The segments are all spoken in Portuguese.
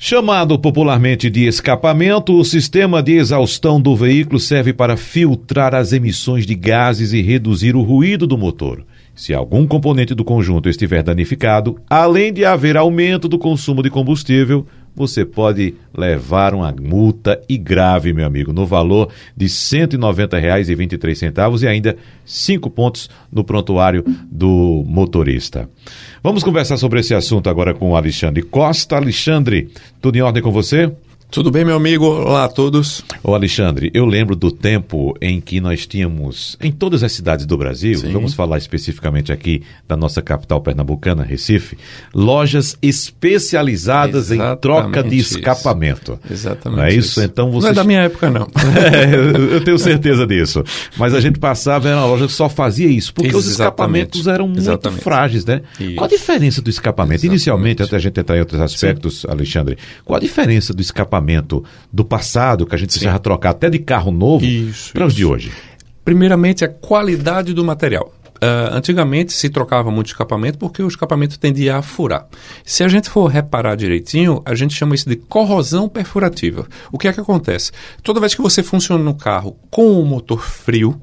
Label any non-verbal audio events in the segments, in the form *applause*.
Chamado popularmente de escapamento, o sistema de exaustão do veículo serve para filtrar as emissões de gases e reduzir o ruído do motor. Se algum componente do conjunto estiver danificado, além de haver aumento do consumo de combustível, você pode levar uma multa e grave, meu amigo, no valor de R$ 190,23 e ainda cinco pontos no prontuário do motorista. Vamos conversar sobre esse assunto agora com o Alexandre Costa. Alexandre, tudo em ordem com você? Tudo bem, meu amigo? Olá a todos. Ô Alexandre, eu lembro do tempo em que nós tínhamos, em todas as cidades do Brasil, Sim. vamos falar especificamente aqui da nossa capital pernambucana, Recife, lojas especializadas Exatamente em troca de escapamento. Isso. Exatamente. Não é isso? isso? Então você... Não é da minha época, não. *laughs* é, eu tenho certeza disso. Mas a gente passava, era uma loja que só fazia isso, porque Exatamente. os escapamentos eram muito Exatamente. frágeis, né? Isso. Qual a diferença do escapamento? Inicialmente, até a gente entrar em outros aspectos, Sim. Alexandre, qual a diferença do escapamento equipamento do passado, que a gente precisava trocar até de carro novo, para os de hoje? Primeiramente, a qualidade do material. Uh, antigamente se trocava muito escapamento porque o escapamento tendia a furar. Se a gente for reparar direitinho, a gente chama isso de corrosão perfurativa. O que é que acontece? Toda vez que você funciona no carro com o motor frio,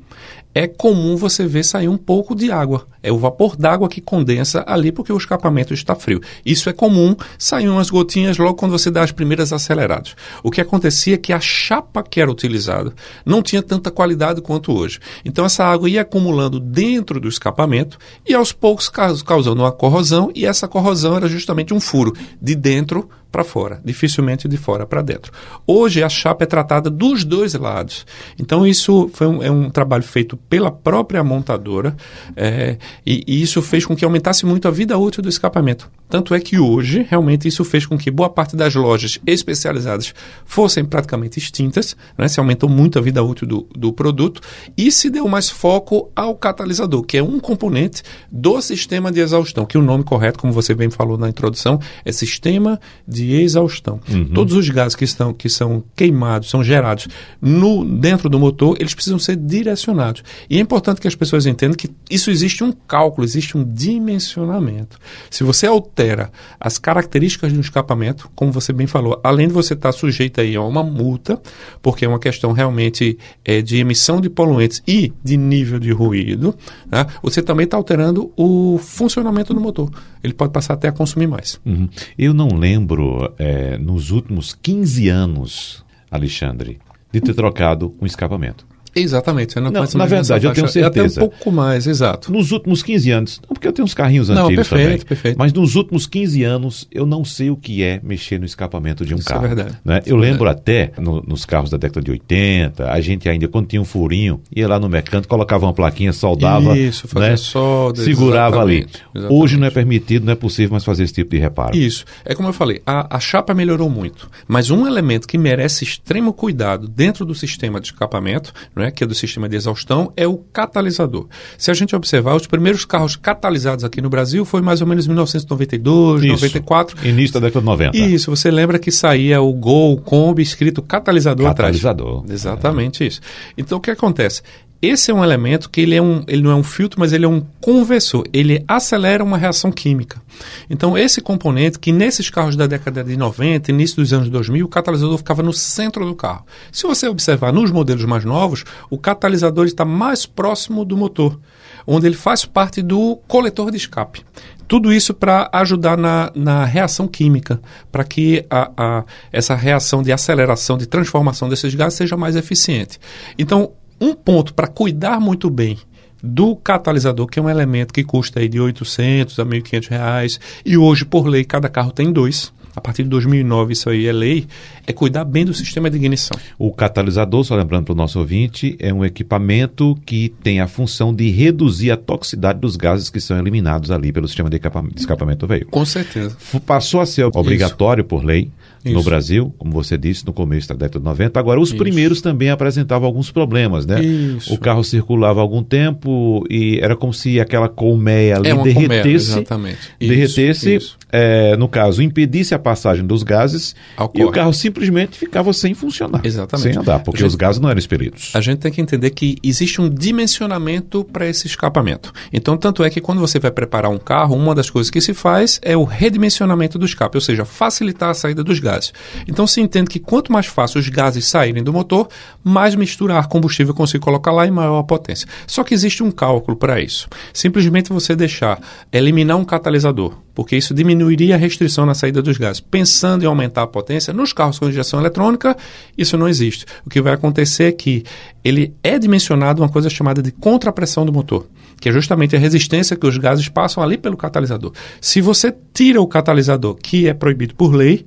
é comum você ver sair um pouco de água. É o vapor d'água que condensa ali porque o escapamento está frio. Isso é comum, saem umas gotinhas logo quando você dá as primeiras aceleradas. O que acontecia é que a chapa que era utilizada não tinha tanta qualidade quanto hoje. Então essa água ia acumulando dentro do escapamento e aos poucos causando uma corrosão e essa corrosão era justamente um furo de dentro para fora, dificilmente de fora para dentro. Hoje a chapa é tratada dos dois lados. Então isso foi um, é um trabalho feito pela própria montadora é, e, e, isso fez com que aumentasse muito a vida útil do escapamento. Tanto é que hoje realmente isso fez com que boa parte das lojas especializadas fossem praticamente extintas, né? se aumentou muito a vida útil do, do produto e se deu mais foco ao catalisador, que é um componente do sistema de exaustão, que o nome correto, como você bem falou na introdução, é sistema de de exaustão. Uhum. Todos os gases que, estão, que são queimados, são gerados no, dentro do motor, eles precisam ser direcionados. E é importante que as pessoas entendam que isso existe um cálculo, existe um dimensionamento. Se você altera as características do escapamento, como você bem falou, além de você estar sujeito aí a uma multa, porque é uma questão realmente é, de emissão de poluentes e de nível de ruído, né, você também está alterando o funcionamento do motor. Ele pode passar até a consumir mais. Uhum. Eu não lembro é, nos últimos 15 anos, Alexandre, de ter trocado um escapamento. Exatamente. Não, não na verdade, eu tenho certeza. Até um pouco mais, exato. Nos últimos 15 anos, não porque eu tenho uns carrinhos não, antigos perfeito, também, perfeito. mas nos últimos 15 anos eu não sei o que é mexer no escapamento de um Isso carro. É verdade. Né? Isso eu é lembro verdade. até no, nos carros da década de 80, a gente ainda, quando tinha um furinho, ia lá no mecânico, colocava uma plaquinha, soldava, Isso, fazia né? solda, segurava ali. Exatamente. Hoje não é permitido, não é possível mais fazer esse tipo de reparo. Isso. É como eu falei, a, a chapa melhorou muito, mas um elemento que merece extremo cuidado dentro do sistema de escapamento, né, que é do sistema de exaustão é o catalisador. Se a gente observar, os primeiros carros catalisados aqui no Brasil foi mais ou menos 1992, Isso. 94. Início da década de 90. Isso, você lembra que saía o Gol, o Kombi escrito catalisador, catalisador atrás. Exatamente é. isso. Então o que acontece? Esse é um elemento que ele, é um, ele não é um filtro, mas ele é um conversor. Ele acelera uma reação química. Então, esse componente, que nesses carros da década de 90, início dos anos 2000, o catalisador ficava no centro do carro. Se você observar nos modelos mais novos, o catalisador está mais próximo do motor, onde ele faz parte do coletor de escape. Tudo isso para ajudar na, na reação química, para que a, a, essa reação de aceleração, de transformação desses gases seja mais eficiente. Então, um ponto para cuidar muito bem do catalisador, que é um elemento que custa aí de 800 a 1.500 reais, e hoje, por lei, cada carro tem dois. A partir de 2009 isso aí é lei, é cuidar bem do sistema de ignição. O catalisador, só lembrando para o nosso ouvinte, é um equipamento que tem a função de reduzir a toxicidade dos gases que são eliminados ali pelo sistema de escapamento do veículo. Com certeza. Passou a ser obrigatório Isso. por lei isso. no Brasil, como você disse, no começo da década de 90. Agora, os Isso. primeiros também apresentavam alguns problemas, né? Isso. O carro circulava algum tempo e era como se aquela colmeia ali é derretesse. Colmeia, exatamente. Derretesse, é, no caso, impedisse a passagem dos gases e o carro simplesmente ficava sem funcionar. Exatamente. Sem andar, porque gente, os gases não eram expelidos. A gente tem que entender que existe um dimensionamento para esse escapamento. Então, tanto é que quando você vai preparar um carro, uma das coisas que se faz é o redimensionamento do escape, ou seja, facilitar a saída dos gases gases. Então se entende que quanto mais fácil os gases saírem do motor, mais mistura ar combustível consigo colocar lá e maior a potência. Só que existe um cálculo para isso. Simplesmente você deixar eliminar um catalisador, porque isso diminuiria a restrição na saída dos gases. Pensando em aumentar a potência, nos carros com injeção eletrônica, isso não existe. O que vai acontecer é que ele é dimensionado uma coisa chamada de contrapressão do motor que é justamente a resistência que os gases passam ali pelo catalisador. Se você tira o catalisador, que é proibido por lei,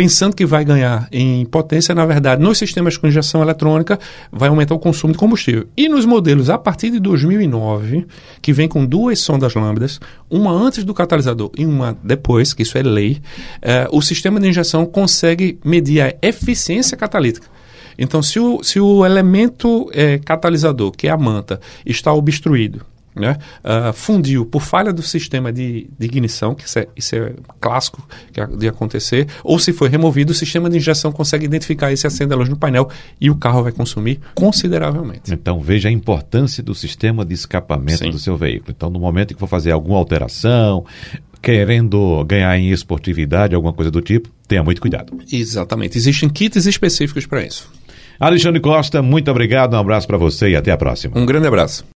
pensando que vai ganhar em potência, na verdade, nos sistemas com injeção eletrônica, vai aumentar o consumo de combustível. E nos modelos a partir de 2009, que vem com duas sondas lambdas, uma antes do catalisador e uma depois, que isso é lei, eh, o sistema de injeção consegue medir a eficiência catalítica. Então, se o, se o elemento é, catalisador, que é a manta, está obstruído, né? Uh, fundiu por falha do sistema de, de ignição, que isso é, isso é clássico de acontecer, ou se foi removido, o sistema de injeção consegue identificar esse acende a luz no painel e o carro vai consumir consideravelmente. Então veja a importância do sistema de escapamento Sim. do seu veículo. Então, no momento que for fazer alguma alteração, querendo ganhar em esportividade, alguma coisa do tipo, tenha muito cuidado. Exatamente. Existem kits específicos para isso. Alexandre Costa, muito obrigado, um abraço para você e até a próxima. Um grande abraço.